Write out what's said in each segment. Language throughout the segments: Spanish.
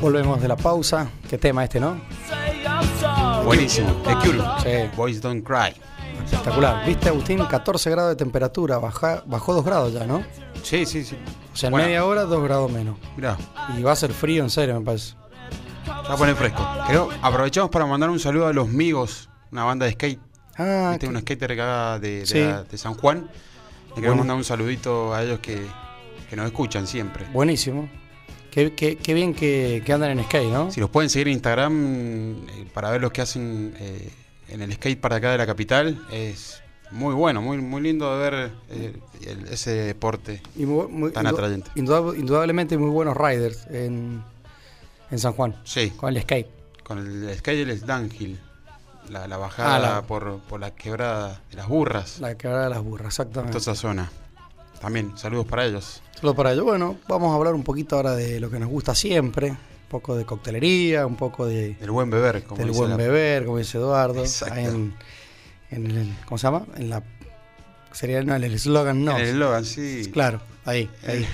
Volvemos de la pausa. Qué tema este, ¿no? Buenísimo. The Cure. Sí. Boys Don't Cry. Espectacular. ¿Viste, Agustín? 14 grados de temperatura. Baja, bajó 2 grados ya, ¿no? Sí, sí, sí. O sea, en Bueno. media hora 2 grados menos. Mirá, Y va a ser frío, en serio, me parece. va a poner fresco. Creo, aprovechamos para mandar un saludo a los Migos, una banda de skate. Ah, Este qué- un skater acá de, de, Sí. la- de San Juan. Le queremos Bueno. mandar un saludito a ellos que, que nos escuchan siempre. buenísimo. Qué, qué- qué bien que, que andan en skate, ¿no? Si los pueden seguir en Instagram eh, para ver lo que hacen eh, en el skate para acá de la capital, es muy bueno, muy, muy lindo de ver eh, ese deporte. Y muy- muy- Tan atrayente. indudab- indudablemente muy buenos riders en, en San Juan. Sí, Con el skate. con el skate y el downhill. La, la bajada Ah, la- Por, por la quebrada de las burras. La quebrada de las burras, toda exactamente. esa zona. También, saludos para ellos. Solo para ello. Bueno, vamos a hablar un poquito ahora de lo que nos gusta siempre. Un poco de coctelería, un poco de, Del buen beber, como del dice buen la- beber, como dice Eduardo. Exacto. Ahí En, en el, ¿Cómo se llama? En la. Sería no, el eslogan, no. En el eslogan, sí. Claro, ahí, ahí.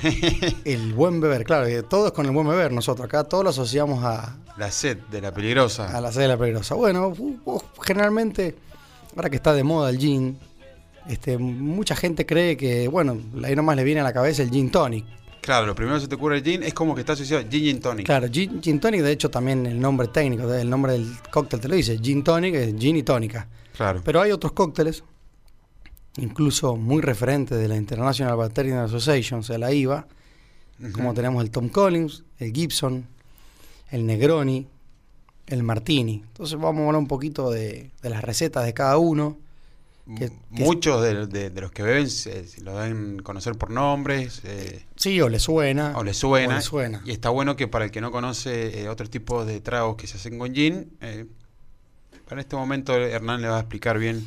el buen beber, claro, que todo es con el buen beber. Nosotros acá todos lo asociamos a, La sed de la peligrosa. a la sed de la peligrosa. Bueno, generalmente, ahora que está de moda el gin, este, mucha gente cree que, bueno, ahí nomás le viene a la cabeza el gin tonic. Claro, lo primero que se te ocurre el gin es como que está asociado a gin and tonic. Claro, gin, gin tonic, de hecho, también el nombre técnico, el nombre del cóctel te lo dice, gin tonic es gin y tónica. Claro. Pero hay otros cócteles, incluso muy referentes de la International Bacterial Association, o sea, la IVA, como tenemos el Tom Collins, el Gibson, el Negroni, el Martini. Entonces vamos a hablar un poquito de, de las recetas de cada uno. Que- Muchos de, de- de los que beben se, se lo deben conocer por nombres eh, Sí, o le suena. o les suena. o le suena. Y está bueno que para el que no conoce eh, otros tipos de tragos que se hacen con gin, eh, para este momento Hernán le va a explicar bien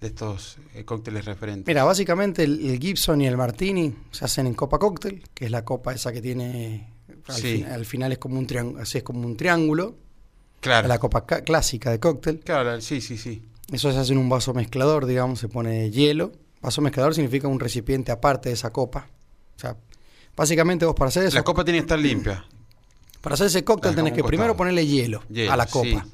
de estos eh, cócteles referentes. Mira, básicamente el, el Gibson y el Martini se hacen en copa cóctel, que es la copa esa que tiene... Al, Sí. fin- al final es como un triángulo, así es como un triángulo, claro. la copa ca- clásica de cóctel. Claro, sí, sí, sí. Eso se hace en un vaso mezclador, digamos, se pone hielo. Vaso mezclador significa un recipiente aparte de esa copa. O sea, básicamente vos para hacer eso, La copa tiene que estar limpia. para hacer ese cóctel La tenés que primero ponerle hielo, Hielo, a la copa. sí.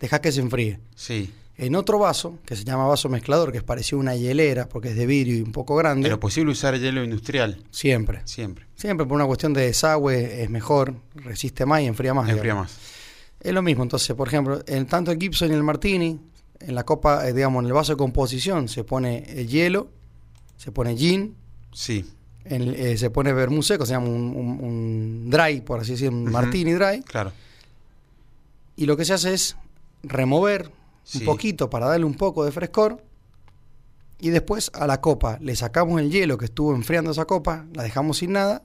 Dejá que se enfríe. Sí. En otro vaso, que se llama vaso mezclador, que es parecido a una hielera porque es de vidrio y un poco grande, lo posible usar hielo industrial, siempre. siempre. Siempre por una cuestión de desagüe es mejor, resiste más y enfría más. Enfría digamos. más. Es lo mismo, entonces, por ejemplo, en tanto el Gibson y el Martini, en la copa, eh, digamos, en el vaso de composición se pone el hielo, se pone gin, Sí. en- eh, se pone vermú seco, se llama un, un- un dry, por así decirlo, un. Martini dry, Claro. y lo que se hace es remover Sí. un poquito para darle un poco de frescor, y después a la copa le sacamos el hielo que estuvo enfriando esa copa, la dejamos sin nada,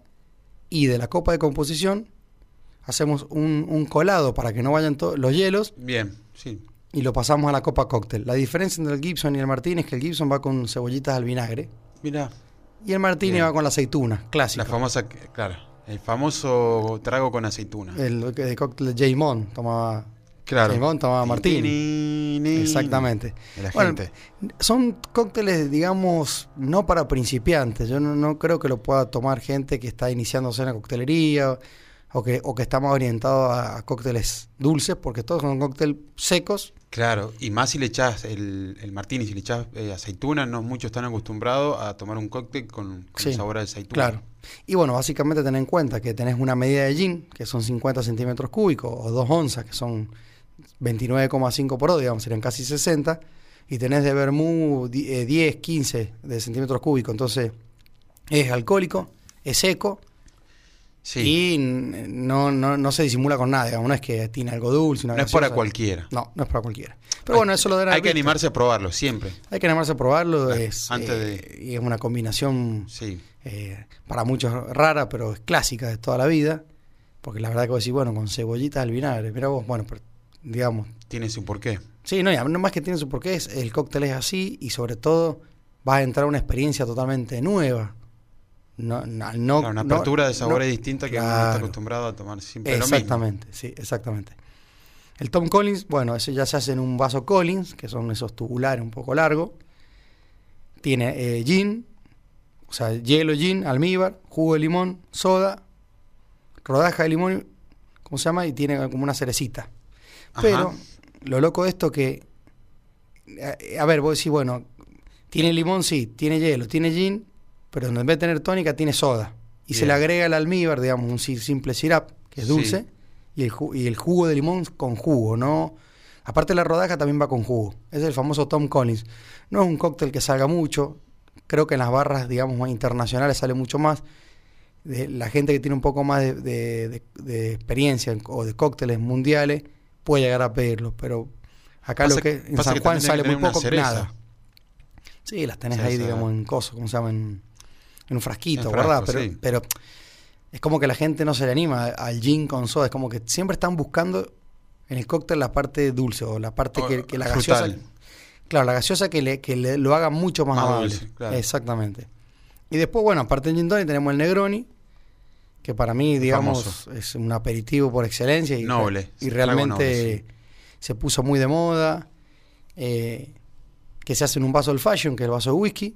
y de la copa de composición hacemos un, un colado para que no vayan todos los hielos Bien, sí. Y lo pasamos a la copa cóctel. La diferencia entre el Gibson y el Martini es que el Gibson va con cebollitas al vinagre Mira, y el Martini Bien. va con la aceituna, clásico. la famosa, claro, el famoso trago con aceituna. El, el cóctel de tomaba, claro. Mon tomaba Martini. Ni, ni, Exactamente. La Bueno, gente. Son cócteles, digamos, no para principiantes. Yo no, no creo que lo pueda tomar gente que está iniciándose en la coctelería o que, o que está más orientado a, cócteles dulces, porque todos son cócteles secos. Claro, y más si le echás el, el martini, si le echás eh, aceituna, no muchos están acostumbrados a tomar un cóctel con, con Sí, sabor a aceituna. Claro. Y bueno, básicamente ten en cuenta que tenés una medida de gin, que son 50 centímetros cúbicos, o 2 onzas, que son 29,5 por 2, digamos, serían casi 60, y tenés de vermú di- eh, 10, 15 de centímetros cúbicos. Entonces, es alcohólico, es seco, Sí, y no, no, no se disimula con nada, digamos, no es que tiene algo dulce. una no es para cualquiera. No, no es para cualquiera. Pero bueno, eso lo dará Hay que animarse a probarlo, siempre. Hay que animarse a probarlo, Ah, es, antes eh, y es una combinación Sí, eh, para muchos rara, pero es clásica de toda la vida. Porque la verdad que vos decís, bueno, con cebollitas al vinagre, mira vos, bueno, pero, digamos. tiene su porqué. Sí, no, no más que tiene su porqué, es, el cóctel es así y sobre todo vas a entrar una experiencia totalmente nueva. No, no, no- Claro, una no- apertura de sabores distinta que uno no está Claro. acostumbrado a tomar siempre lo mismo. Exactamente, sí, exactamente. El Tom Collins, bueno, ese ya se hace en un vaso Collins, que son esos tubulares un poco largos. Tiene eh, gin, o sea, hielo, gin, almíbar, jugo de limón, soda, rodaja de limón ¿cómo se llama? Y tiene como una cerecita. Ajá. Pero lo loco de esto que, a, a ver, vos decís, bueno, tiene limón, sí, tiene hielo, tiene gin, pero en vez de tener tónica tiene soda. Y se le agrega el almíbar, digamos, un si- simple sirap, que es Sí. dulce, y, el ju- y el jugo de limón con jugo, ¿no? Aparte la rodaja también va con jugo. Es el famoso Tom Collins. No es un cóctel que salga mucho. Creo que en las barras, digamos, más internacionales sale mucho más. De la gente que tiene un poco más de, de- de- de experiencia en- o de cócteles mundiales puede llegar a pedirlo. Pero acá Pasa lo que en San que Juan sale muy poco, cereza. nada. Sí, las tenés ahí, digamos, en coso, ¿cómo se llama? En, en un frasquito, En ¿verdad? Pero, sí. pero es como que la gente no se le anima al gin con soda. Es como que siempre están buscando en el cóctel la parte dulce o la parte O que, que la frutal. gaseosa. Claro, la gaseosa que, le, que le- lo haga mucho más, Más amable. dulce, claro. Exactamente. Y después, bueno, aparte del gin tonic tenemos el Negroni, que para mí, digamos, famoso. es un aperitivo por excelencia. Y, Noble, Y realmente noble, se puso muy de moda. eh, que se hace en un vaso old fashion, que es el vaso de whisky.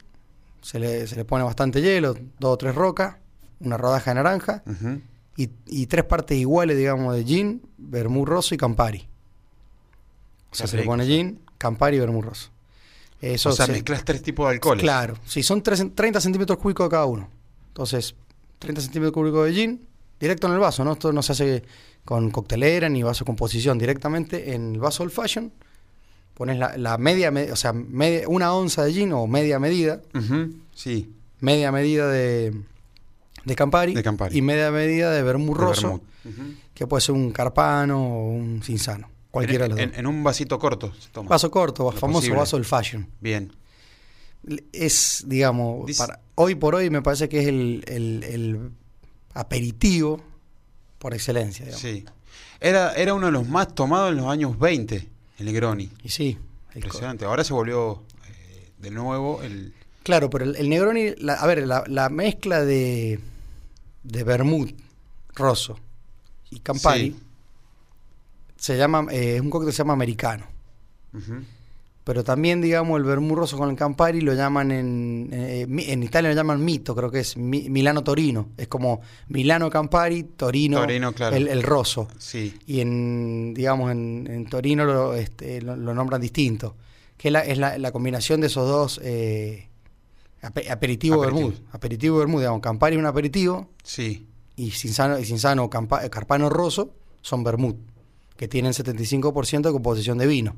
Se le, se le pone bastante hielo, dos o tres rocas, una rodaja de naranja y, y tres partes iguales, digamos, de gin, vermú roso y campari. O sea, se le pone gin, campari y vermú. Eso o sea, se- mezclas tres tipos de alcoholes. Claro, sí, son tres- 30 centímetros cúbicos de cada uno. Entonces, 30 centímetros cúbicos de gin, directo en el vaso, ¿no? Esto no se hace con coctelera ni vaso composición, directamente en el vaso old fashion. Pones la, la media, me- o sea, media- una onza de gin o media medida, Sí. media medida de, de Campari, De Campari. y media medida de roso, vermut. Ujú. que puede ser un carpano o un cinzano, cualquiera en, de los en- dos. en un vasito corto se toma. Vaso corto, Lo famoso posible. vaso old fashion. Bien. es, digamos, para, hoy por hoy me parece que es el, el- el aperitivo por excelencia. digamos. Sí. Era, era uno de los más tomados en los años 20, el Negroni. Y sí, Impresionante. Ahora se volvió eh, de nuevo el. claro, pero el, el Negroni, la- a ver, la, la mezcla de, de vermut, rosso y Campari Sí. se llama, eh, es un cóctel que se llama americano. Pero también, digamos, el vermú rosso con el Campari lo llaman en, eh, mi- en Italia lo llaman mito, creo que es Mi- Milano Torino. Es como Milano Campari, Torino, Torino, claro. el, el rosso. Sí. y en digamos en, en Torino lo, este, lo, lo nombran distinto que es la, es la, la combinación de esos dos eh, ape- aperitivo Aperitivo. vermut aperitivo vermut digamos Campari es un aperitivo Sí. y Cinzano y Cinzano Campa- Carpano rosso son vermut que tienen 75% de composición de vino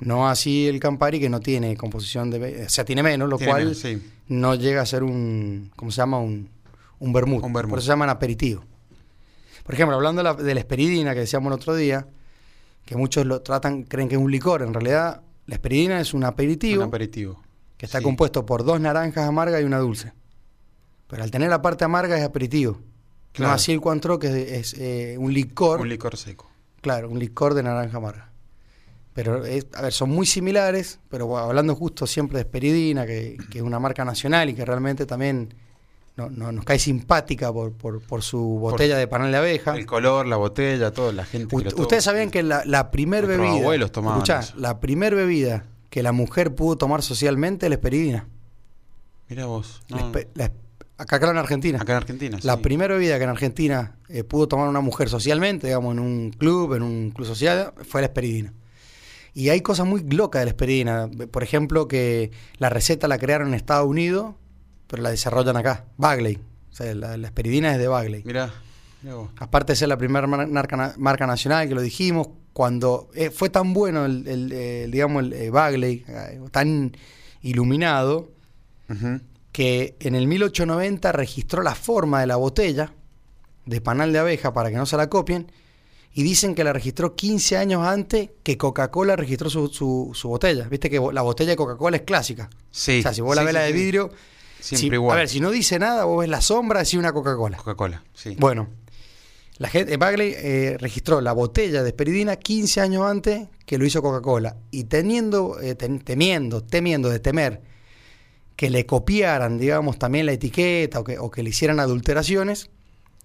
no así el Campari que no tiene composición de o sea tiene menos lo Tiene cual menos, sí. no llega a ser un ¿cómo se llama? un un vermut Un vermut. por eso se llaman aperitivo por ejemplo, hablando de la, de la esperidina que decíamos el otro día, que muchos lo tratan, creen que es un licor, en realidad la esperidina es un aperitivo Un aperitivo. que está sí. compuesto por dos naranjas amargas y una dulce. Pero al tener la parte amarga es aperitivo. Claro. No así el Cointreau, que es, es, eh, un licor, Un licor seco. claro, un licor de naranja amarga. Pero, es- a ver, son muy similares, pero hablando justo siempre de Esperidina, que, que es una marca nacional y que realmente también no- no- nos cae simpática por, por, por su botella de panal de abeja. El color, la botella, todo, la gente. U- que lo toma. Ustedes sabían que la, la primer Nuestros bebida, abuelos tomaban escuchá, eso. la primer bebida que la mujer pudo tomar socialmente es la esperidina. Mira vos. No, la- acá, acá en Argentina. acá en Argentina. La sí. primera bebida que en Argentina eh, pudo tomar una mujer socialmente, digamos, en un club, en un club social, fue la esperidina. Y hay cosas muy locas de la esperidina. Por ejemplo, que la receta la crearon en Estados Unidos, pero la desarrollan acá. Bagley. O sea, la, la esperidina es de Bagley. Mirá. mirá vos. Aparte de ser la primera mar- marca, na- marca nacional, que lo dijimos, cuando eh, fue tan bueno el, el, el, digamos, el eh, Bagley, eh, tan iluminado, que en el 1890 registró la forma de la botella de panal de abeja para que no se la copien y dicen que la registró 15 años antes que Coca-Cola registró su, su- su botella. Viste que la botella de Coca-Cola es clásica. Sí. O sea, si vos la sí, ves sí, la de sí. vidrio, Siempre si- igual. a ver, si no dice nada, vos ves la sombra, decís una Coca-Cola. Coca-Cola. Sí. Bueno, la gente, Bagley eh, registró la botella de esperidina 15 años antes que lo hizo Coca-Cola. Y teniendo, eh, ten- temiendo, temiendo de temer que le copiaran, digamos, también la etiqueta o que, o que le hicieran adulteraciones,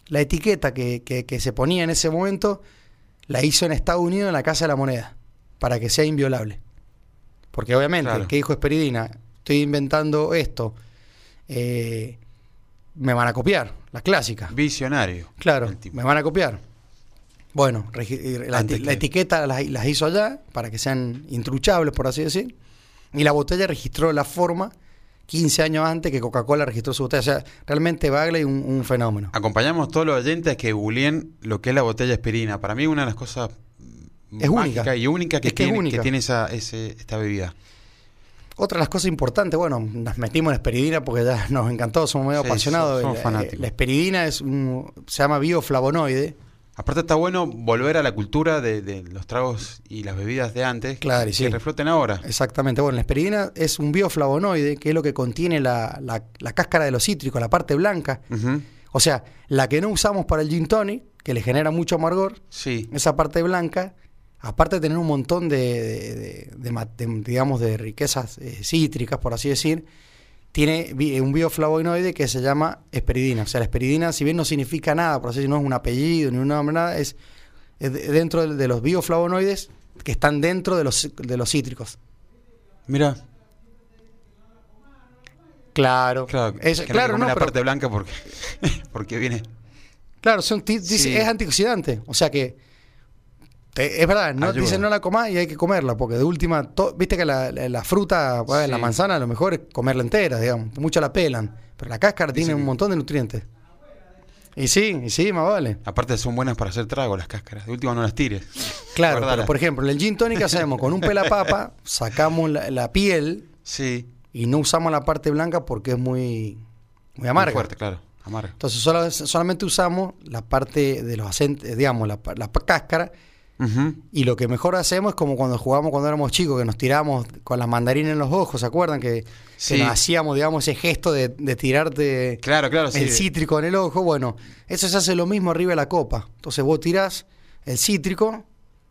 la etiqueta que, que- que se ponía en ese momento la hizo en Estados Unidos en la Casa de la Moneda, para que sea inviolable. Porque obviamente, Claro. ¿qué dijo Esperidina? Estoy inventando esto. eh, me van a copiar, la clásica. Visionario. Claro, el me van a copiar. Bueno, y la, la que- etiqueta las, las hizo allá para que sean intruchables, por así decir. Y la botella registró la forma 15 años antes que Coca-Cola registró su botella. O sea, realmente Bagley un, un fenómeno. Acompañamos a todos los oyentes que googleen lo que es la botella de aspirina. Para mí una de las cosas Es única. y única que Es que es tiene, única. que tiene esa, ese- esta bebida. Otra de las cosas importantes, bueno, nos metimos en la esperidina porque ya nos encantó, somos medio Sí, apasionados. somos La- fanáticos. La esperidina es un, se llama bioflavonoide. Aparte está bueno volver a la cultura de, de los tragos y las bebidas de antes Claro, y que sí. refloten ahora. Exactamente. Bueno, la esperidina es un bioflavonoide, que es lo que contiene la, la- la cáscara de los cítricos, la parte blanca. O sea, la que no usamos para el gin tonic, que le genera mucho amargor, Sí, esa parte blanca, aparte de tener un montón de, de, digamos, de riquezas eh, cítricas, por así decir, tiene bi- un bioflavonoide que se llama esperidina. O sea, la esperidina, si bien no significa nada, por así decir, no es un apellido ni un nombre, nada, es, es de- dentro de, de los bioflavonoides que están dentro de los, de los cítricos. mira, Claro, claro, Es- que claro, no, la pero- parte blanca porque, porque viene. Claro, son Sí. es antioxidante. O sea que te- es verdad, no Ayuda. dicen no la comas y hay que comerla, porque de última, to- viste que la, la- la fruta, bueno, la manzana, a lo mejor es comerla entera, digamos. Muchos la pelan, pero la cáscara tiene un montón de nutrientes. Y sí, y sí, más vale. Aparte son buenas para hacer trago las cáscaras. De última no las tires. Claro, Guardala. pero por ejemplo, en el gin tonic ¿qué hacemos con un pelapapa, sacamos la, la piel Sí. y no usamos la parte blanca porque es muy, muy Muy amarga. fuerte, claro. Amarga. Entonces solo- solamente usamos la parte de los acentes, digamos, la, la pa- Y lo que mejor hacemos es como cuando jugamos cuando éramos chicos, que nos tiramos con las mandarinas en los ojos, ¿se acuerdan? Que, nos hacíamos, digamos, ese gesto de, de tirarte Claro, claro, sí. el cítrico en el ojo. Bueno, eso se hace lo mismo arriba de la copa. Entonces vos tirás el cítrico,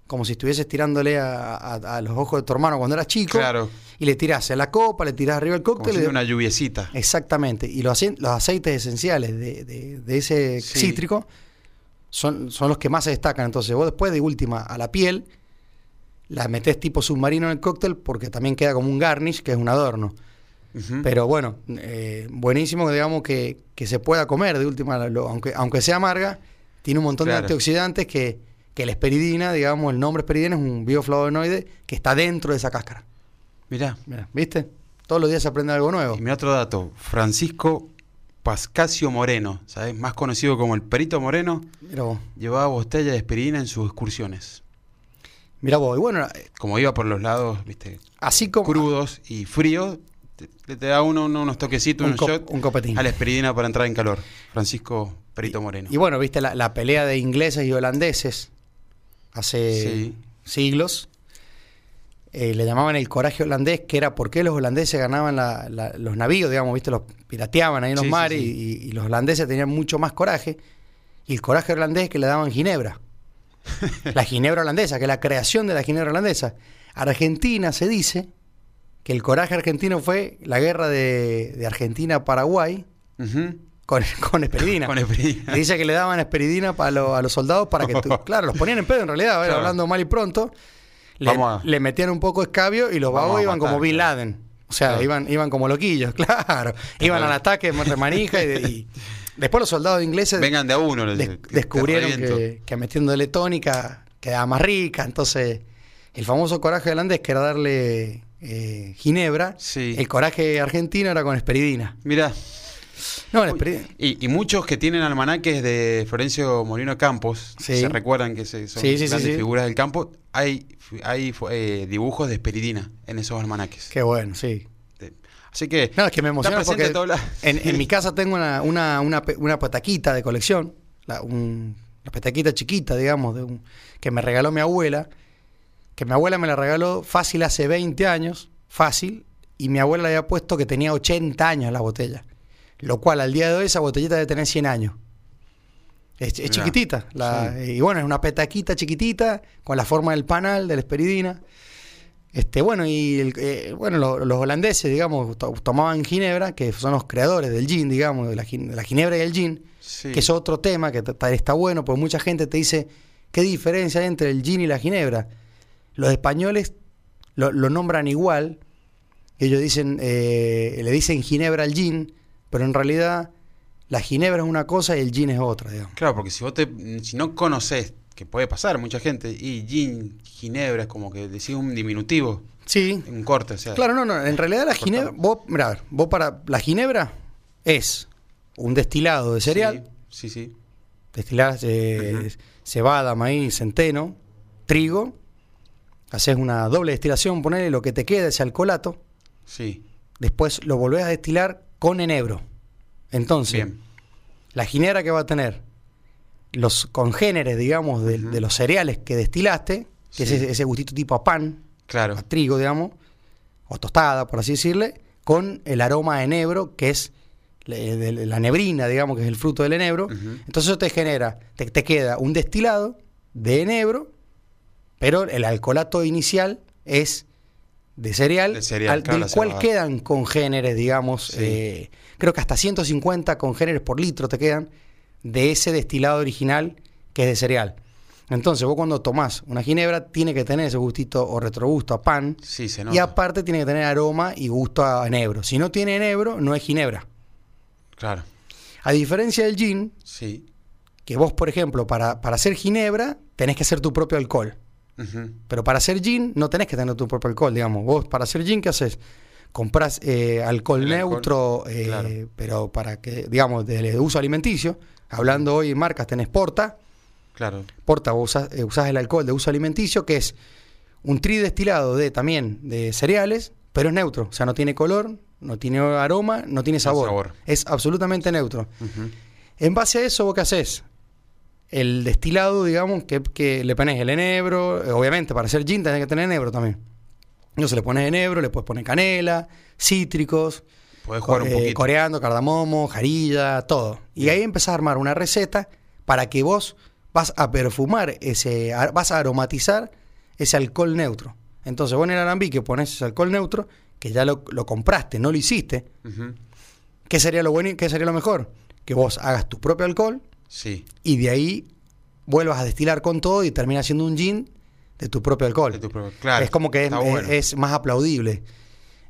como si estuvieses tirándole a, a- a los ojos de tu hermano cuando eras chico, Claro. y le tirás en la copa, le tirás arriba el Como cóctel. si y- fuera una lluviecita. Exactamente. Y los, acei- los aceites esenciales de, de- de ese Sí. cítrico son, son los que más se destacan. Entonces, vos después de última a la piel, la metés tipo submarino en el cóctel porque también queda como un garnish, que es un adorno. Pero bueno, eh, buenísimo que digamos que, que se pueda comer de última, lo- aunque, aunque sea amarga, tiene un montón de antioxidantes que, que la esperidina, digamos, el nombre esperidina es un bioflavonoide que está dentro de esa cáscara. Mirá. Mira, ¿viste? Todos los días se aprende algo nuevo. Y mira otro dato. Francisco Pascasio Moreno, ¿sabes? Más conocido como el Perito Moreno, Mira vos. llevaba botella de esperidina en sus excursiones. Mira vos. Y bueno, eh, Como iba por los lados, viste, así como... crudos y fríos, te, te da uno, uno- unos toquecitos, Un un, cop- shot un copetín. a la esperidina para entrar en calor. Francisco Perito Moreno. Y bueno, viste la, la pelea de ingleses y holandeses hace Sí. siglos. Eh, le llamaban el coraje holandés, que era por qué los holandeses ganaban la- la- los navíos, digamos, viste, los pirateaban ahí en los Sí, mares sí. Y, y los holandeses tenían mucho más coraje. Y el coraje holandés es que le daban ginebra. la ginebra holandesa, que es la creación de la ginebra holandesa. Argentina se dice que el coraje argentino fue la guerra de, de Argentina-Paraguay con, con esperidina. Con esperidina. Dice que le daban esperidina lo- a los soldados para que, tu- claro, los ponían en pedo en realidad, Claro. hablando mal y pronto. Le, a- le metían un poco de escabio y los vagos iban matar, como Bin. Laden. O sea, Claro. iban, iban como loquillos, claro. Iban Claro. al ataque de manija y, y después los soldados ingleses Vengan de a uno. les- des- descubrieron que, que metiéndole tónica quedaba más rica. Entonces, el famoso coraje holandés que era darle eh, ginebra, Sí. el coraje argentino era con esperidina. Mirá, No, la. Y, y muchos que tienen almanaques de Florencio Molino Campos, Sí. se recuerdan que se- son Sí, grandes figuras del campo, hay, hay eh, dibujos de esperidina en esos almanaques. Qué bueno, sí. Así que, No, es que me emociona porque la- en, en mi casa tengo una, una, una, una petaquita de colección, la, un- una petaquita chiquita, digamos, de un- que me regaló mi abuela, que mi abuela me la regaló fácil hace 20 años, fácil, y mi abuela le había puesto que tenía 80 años la botella, lo cual al día de hoy esa botellita debe tener 100 años. Es, chiquitita, la- sí. y bueno, es una petaquita chiquitita, con la forma del panal, de la esperidina. Este, bueno, y el- eh, bueno, lo- los holandeses, digamos, to- tomaban ginebra, que son los creadores del gin, digamos, de la, gin- de la ginebra y el gin, Sí. que es otro tema que está bueno, porque mucha gente te dice, ¿qué diferencia hay entre el gin y la ginebra? Los españoles lo, lo nombran igual, ellos dicen, eh, le dicen ginebra al gin, pero en realidad la ginebra es una cosa y el gin es otra, digamos. Claro, porque si vos te, si no conoces que puede pasar mucha gente, y gin, ginebra, es como que decís un diminutivo, Sí. un corte, o sea. Claro, no, no. En realidad la ginebra, vos, mirá, vos para la ginebra es un destilado de cereal, Sí, sí, sí. destilás eh, cebada, maíz, centeno, trigo, haces una doble destilación, ponele lo que te queda, ese alcoholato, Sí, después lo volvés a destilar con enebro. Entonces, bien. la ginebra que va a tener los congéneres, digamos, de, de los cereales que destilaste, que Sí. es ese, gustito tipo a pan, Claro, a trigo, digamos, o tostada, por así decirle, con el aroma a enebro, que es de la nebrina, digamos, que es el fruto del enebro. Entonces eso te genera, te, te queda un destilado de enebro, pero el alcoholato inicial es de cereal, De cereal, al- del cual quedan congéneres, digamos, Sí. eh, creo que hasta 150 congéneres por litro te quedan de ese destilado original que es de cereal. Entonces vos cuando tomás una ginebra tiene que tener ese gustito o retrogusto a pan sí, se y aparte tiene que tener aroma y gusto a enebro. Si no tiene enebro, no es ginebra. Claro, A diferencia del gin, sí. que vos, por ejemplo, para, para hacer ginebra, tenés que hacer tu propio alcohol. Pero para hacer gin, no tenés que tener tu propio alcohol, digamos. Vos, para hacer gin, ¿qué haces? Comprás eh, alcohol El alcohol, neutro, eh, claro. pero para que, digamos, de, uso alimenticio. Hablando hoy marcas, tenés Porta. Claro, Porta, vos usás, eh, usás el alcohol de uso alimenticio, que es un tridestilado de también de cereales, pero es neutro. O sea, no tiene color, no tiene aroma, no tiene sabor. sabor. Es absolutamente neutro. En base a eso, ¿vos qué haces? El destilado, digamos, que, que le pones el enebro. eh, Obviamente, para hacer gin tenés que tener enebro también. Entonces le pones enebro, le puedes poner canela, cítricos, Podés jugar un eh, poquito. coreando, cardamomo, jarilla, todo. Y ahí empezás a armar una receta para que vos vas a perfumar ese, vas a aromatizar ese alcohol neutro. Entonces vos en el alambique pones ese alcohol neutro, que ya lo, lo compraste, no lo hiciste. ¿Qué sería lo bueno y qué sería lo mejor? Que vos hagas tu propio alcohol Sí, y de ahí vuelvas a destilar con todo y termina siendo un gin de tu propio alcohol. de tu propio- claro. es como que es, bueno. es- es más aplaudible,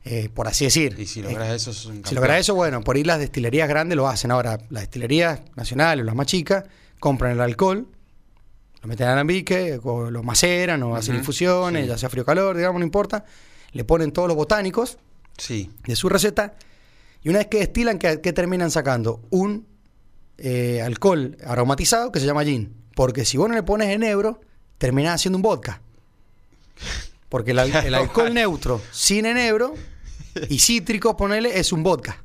eh, por así decir. Y si Eh, logras eso, es un si logras eso, bueno, por ahí las destilerías grandes lo hacen. Ahora, las destilerías nacionales, las más chicas, compran el alcohol, lo meten al alambique, o lo maceran, o hacen Ujú, infusiones, sí. ya sea frío o calor, digamos, no importa. Le ponen todos los botánicos Sí, de su receta. Y una vez que destilan, ¿qué, qué terminan sacando? Un eh, alcohol aromatizado que se llama gin. Porque si vos no le pones enebro, terminás haciendo un vodka. Porque el, al- el alcohol neutro sin enebro y cítrico, ponele, es un vodka.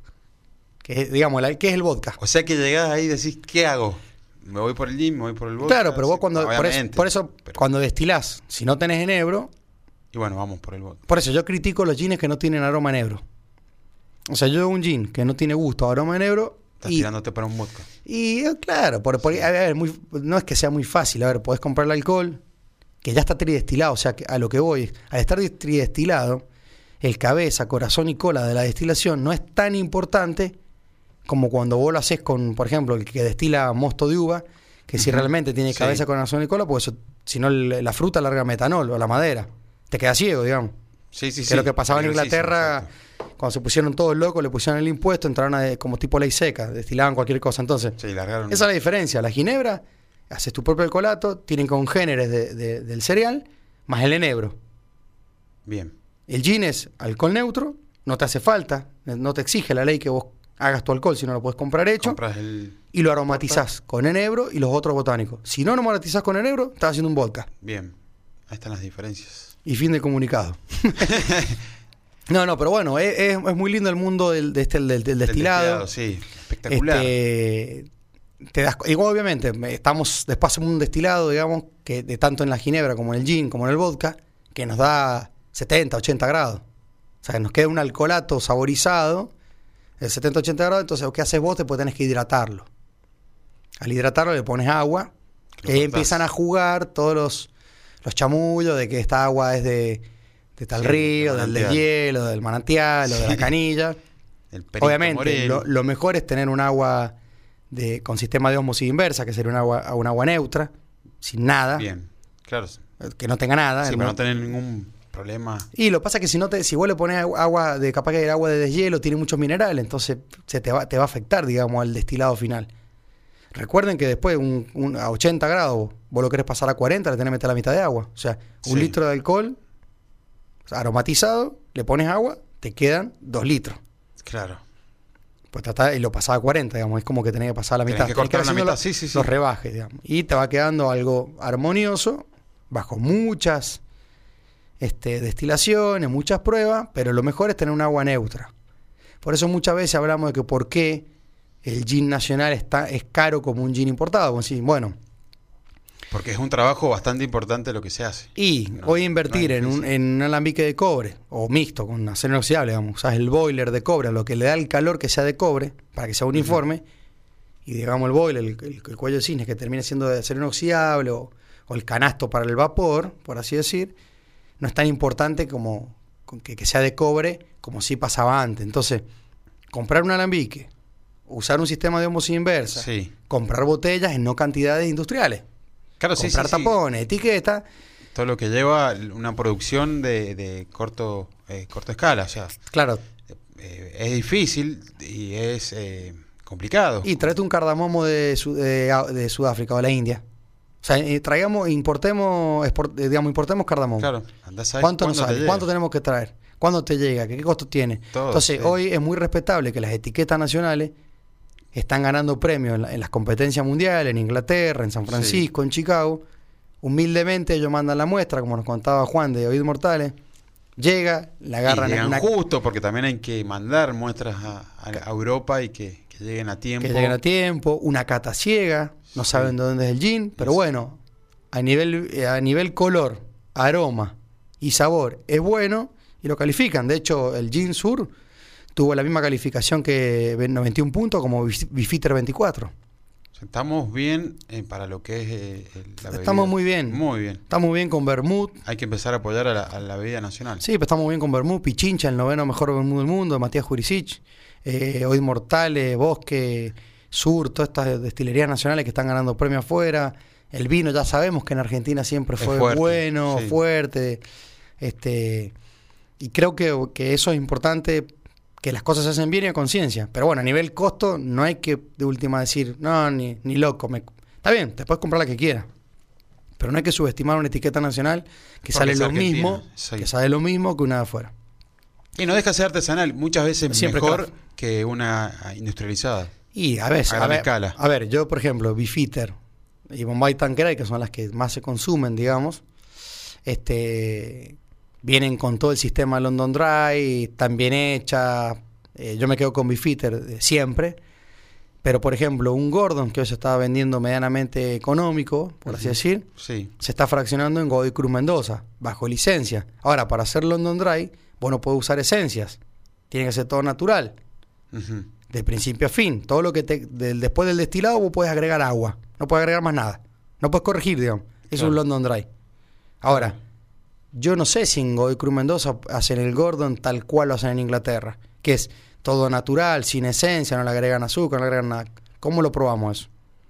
Que es, digamos, el ¿qué es el vodka? O sea que llegás ahí y decís, ¿qué hago? ¿Me voy por el gym? ¿Me voy por el vodka? Claro, pero vos Sí, cuando. Por eso, obviamente, por eso pero- cuando destilás, si no tenés enebro, Y bueno, vamos por el vodka. por eso yo critico los gines que no tienen aroma a enebro. O sea, yo un gin que no tiene gusto aroma a enebro. Estás y tirándote para un vodka. Y eh, claro, por, por- a ver, muy- no es que sea muy fácil. A ver, podés comprar el alcohol, que ya está tridestilado. O sea, que a lo que voy, al estar tridestilado, el cabeza, corazón y cola de la destilación no es tan importante como cuando vos lo haces con, por ejemplo, el que destila mosto de uva, que si realmente tiene sí. cabeza, corazón y cola, pues si no la fruta larga metanol o la madera. Te queda ciego, digamos. Sí, sí, que sí. es lo que pasaba en Inglaterra exacto. Cuando se pusieron todos locos, le pusieron el impuesto, entraron a, como tipo ley seca, destilaban cualquier cosa. Entonces, Sí, largaron. esa es la diferencia. La ginebra, haces tu propio alcoholato, tienen congéneres de- de- del cereal, más el enebro. Bien. El gin es alcohol neutro, no te hace falta, no te exige la ley que vos hagas tu alcohol si no lo puedes comprar hecho, Compras el. y lo aromatizás con enebro y los otros botánicos. Si no lo aromatizás con enebro, estás haciendo un vodka. Bien. Ahí están las diferencias. Y fin de comunicado. no, no, pero bueno, es, es- es muy lindo el mundo del, de este, del, del Del destilado. Sí, espectacular. Este, te das, igual obviamente, me- estamos después hacemos un destilado, digamos, que de tanto en la ginebra como en el gin, como en el vodka, que nos da 70, 80 grados. O sea, nos queda un alcoholato saborizado, de 70, 80 grados, entonces lo que haces vos, después tenés que hidratarlo. Al hidratarlo le pones agua, y ahí empiezan a jugar todos los, los chamullos de que esta agua es de, de tal Sí, río, del del, del manantial. hielo, del manantial o de la Sí. canilla. El Obviamente, lo, lo mejor es tener un agua de, con sistema de osmosis inversa, que sería un agua, un agua neutra, sin nada, Bien. Claro. Sí, que no tenga nada. para El no tener ningún problema. Y lo pasa que si no te, si vos le pones agu- agua de capaz que el agua de deshielo tiene muchos minerales, entonces se te va, te va a afectar, digamos, al destilado final. Recuerden que después un, un- a 80 grados vos lo querés pasar a 40, le tenés que meter la mitad de agua. O sea, un Sí. litro de alcohol aromatizado, le pones agua, te quedan 2 litros. Claro. Pues tratá- y lo pasaba a 40, digamos, es como que tenés que pasar la Tenés mitad. que cortar la mitad, los- sí, sí, sí. Los rebajes, digamos. Y te va quedando algo armonioso, bajo muchas este, destilaciones, muchas pruebas, pero lo mejor es tener un agua neutra. Por eso muchas veces hablamos de que por qué el gin nacional está, es caro como un gin importado. Bueno, Porque es un trabajo bastante importante lo que se hace. y No, voy a invertir no en, un, difícil. en un alambique de cobre, o mixto, con acero inoxidable, digamos, usás el boiler de cobre, lo que le da el calor que sea de cobre, para que sea uniforme, y digamos el boiler, el, el- el cuello de cisne, que termine siendo de acero inoxidable, o, o el canasto para el vapor, por así decir, no es tan importante como que, que sea de cobre, como si pasaba antes. Entonces, comprar un alambique, usar un sistema de osmosis inversa, Sí. comprar botellas en no cantidades industriales, Claro, comprar sí, sí. tapones, etiqueta, Todo lo que lleva una producción de, de corto, eh, corta escala. O sea, claro, eh, es difícil y es eh, complicado. Y tráete un cardamomo de, Su- de, de Sudáfrica o la India. O sea, eh, traigamos, importemos, export- digamos, importemos cardamomo. Claro, andás a ¿Cuánto nos te. ¿Cuánto tenemos que traer? ¿Cuándo te llega? ¿Qué, qué costo tiene? Todo, Entonces, hoy es muy respetable que las etiquetas nacionales están ganando premios en, la- en las competencias mundiales, en Inglaterra, en San Sí. Francisco, en Chicago. Humildemente ellos mandan la muestra, como nos contaba Juan de Oíd Mortales. Llega, la Y agarran en llegan una, justo porque también hay que mandar muestras a, Europa y que, que lleguen a tiempo. que lleguen a tiempo, una cata ciega, no Sí. saben de dónde es el gin, pero Sí. bueno, a nivel, eh, a nivel color, aroma y sabor es bueno y lo califican. De hecho, el gin sur tuvo la misma calificación que 91 puntos como Bif- Bifitter 24. O sea, Estamos bien eh, para lo que es eh, el- la bebida. Estamos muy bien. Muy bien. Estamos bien con Bermud. Hay que empezar a apoyar a la, a la bebida nacional. Sí, pero estamos bien con Bermud, Pichincha, el noveno mejor Bermud del mundo, Matías Jurisic, eh, Oid Mortales, Bosque, Sur, todas estas destilerías nacionales que están ganando premios afuera. El vino ya sabemos que en Argentina siempre fue fuerte, bueno, sí. fuerte. Este, y creo que, que eso es importante, que las cosas se hacen bien y a conciencia. Pero bueno, a nivel costo, no hay que de última decir, no, ni, ni loco. me- Está bien, te puedes comprar la que quieras. Pero no hay que subestimar una etiqueta nacional que Porque sale lo argentina, mismo, sí. que sale lo mismo que una de afuera. Y no deja de ser artesanal, muchas veces Siempre mejor que una industrializada. Y a veces, A a, ver, escala. a ver, yo por ejemplo, Bifitter y Bombay Tanqueray, que son las que más se consumen, digamos, este vienen con todo el sistema London Dry, están bien hechas. eh, yo me quedo con Bifitter de siempre. Pero por ejemplo, un Gordon que hoy se estaba vendiendo medianamente económico, por así decir, Sí, se está fraccionando en Godoy Cruz Mendoza, bajo licencia. Ahora, para hacer London Dry, vos no podés usar esencias. Tiene que ser todo natural de principio a fin. Todo lo que te, del- después del destilado vos puedes agregar agua. No puedes agregar más nada. No puedes corregir, digamos. Es Claro. un London Dry. Ahora, yo no sé si en Godoy Cruz Mendoza hacen el Gordon tal cual lo hacen en Inglaterra. Que es todo natural, sin esencia, no le agregan azúcar, no le agregan nada. ¿Cómo lo probamos eso?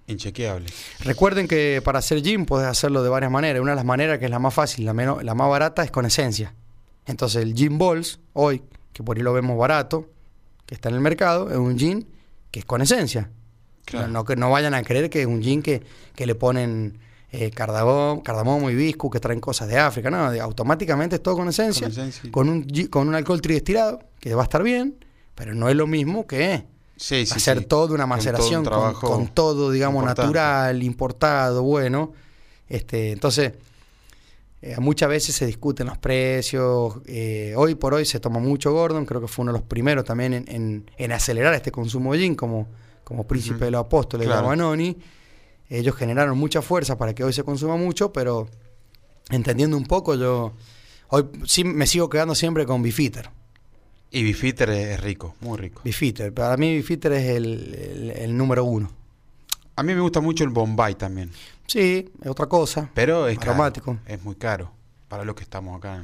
inchequeable. Recuerden que para hacer gin puedes hacerlo de varias maneras. Una de las maneras que es la más fácil, la, menos, la más barata, es con esencia. Entonces el gin balls, hoy, que por ahí lo vemos barato, que está en el mercado, es un gin que es con esencia. Claro. No, no que no vayan a creer que es un gin que, que le ponen eh, cardamomo, cardamomo, hibisco, que traen cosas de África. No, de- automáticamente es todo con esencia, Con esencia. con un, con un alcohol tridestilado, que va a estar bien, pero no es lo mismo que Sí, sí, hacer sí. una Con todo un maceración con, todo, digamos, importante. natural, importado, bueno. Este, entonces, eh, muchas veces se discuten los precios. eh, hoy por hoy se toma mucho Gordon, creo que fue uno de los primeros también en, en- en acelerar este consumo de gin, como, como príncipe de los apóstoles Claro. de Banoni. Ellos generaron mucha fuerza para que hoy se consuma mucho, pero entendiendo un poco, yo hoy sí me sigo quedando siempre con Bifitter. Y Bifitter es, rico, muy rico. Bifitter, para mí Bifitter es el- el- el número uno. A mí me gusta mucho el Bombay también, Sí, es otra cosa. pero es caro, Aromático. es muy caro para lo que estamos acá.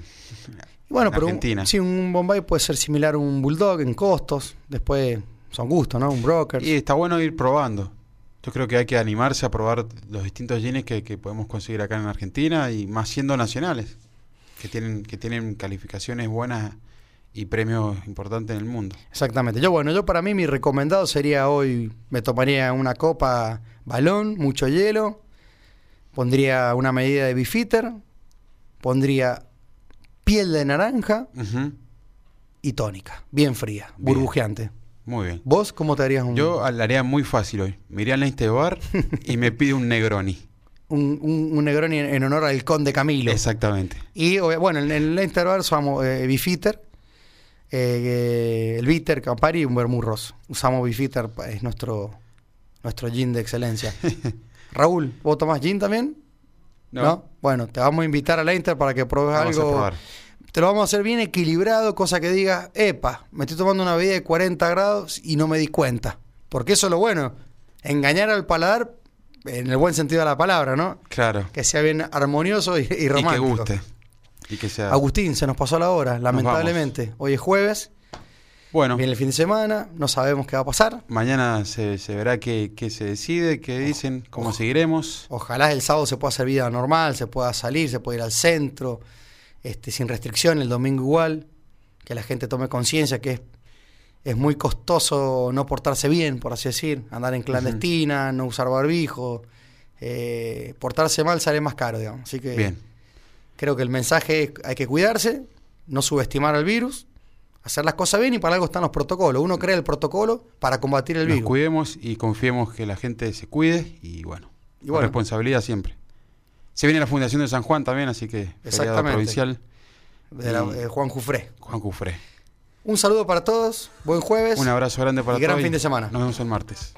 Y bueno, en pero un, Argentina. sí, un Bombay puede ser similar a un Bulldog en costos. Después son gustos, ¿no? Un broker. Y está bueno ir probando. Yo creo que hay que animarse a probar los distintos gines que, que podemos conseguir acá en Argentina y más siendo nacionales, que tienen, que tienen calificaciones buenas y premios importantes en el mundo. Exactamente. Yo, bueno, yo para mí mi recomendado sería hoy, me tomaría una copa balón, mucho hielo, pondría una medida de bifitter, pondría piel de naranja y tónica, bien fría, Bien. burbujeante. Muy bien. ¿Vos cómo te harías un, Yo la haría muy fácil hoy. Me iría al Leicester Bar y me pide un Negroni. un, un- un Negroni en, en honor al conde Camilo? Exactamente. Y bueno, en el Leinster Bar usamos eh, bifitter, eh, el bitter, Campari y un vermouth rosso. Usamos bifitter, es nuestro, nuestro gin de excelencia. Raúl, ¿vos tomás gin también? No. Bueno, te vamos a invitar a Leinster para que pruebes Vamos a algo. Te lo vamos a hacer bien equilibrado, cosa que digas, epa, me estoy tomando una bebida de 40 grados y no me di cuenta. Porque eso es lo bueno, engañar al paladar en el buen sentido de la palabra, ¿no? Claro. Que sea bien armonioso y, y Y que romántico. guste. Y que sea. Agustín, se nos pasó la hora, lamentablemente. Hoy es jueves, Bueno, viene el fin de semana, no sabemos qué va a pasar. mañana se, se verá qué, qué se decide, qué dicen, cómo seguiremos. Ojalá el sábado se pueda hacer vida normal, se pueda salir, se pueda ir al centro, este, sin restricción, el domingo igual, que la gente tome conciencia que es, es muy costoso no portarse bien, por así decir, andar en clandestina, no usar barbijo, eh, portarse mal sale más caro, digamos. Así que Bien. creo que el mensaje es hay que cuidarse, no subestimar al virus, hacer las cosas bien y para algo están los protocolos. Uno crea el protocolo para combatir el Nos virus. cuidemos y confiemos que la gente se cuide y bueno, Y bueno. responsabilidad siempre. Se viene la Fundación de San Juan también, así que Exactamente. provincial De la- eh, Juan Jufré. Juan Cufré. Un saludo para todos, buen jueves. Un abrazo grande para Y gran todos fin de semana. Nos vemos el martes.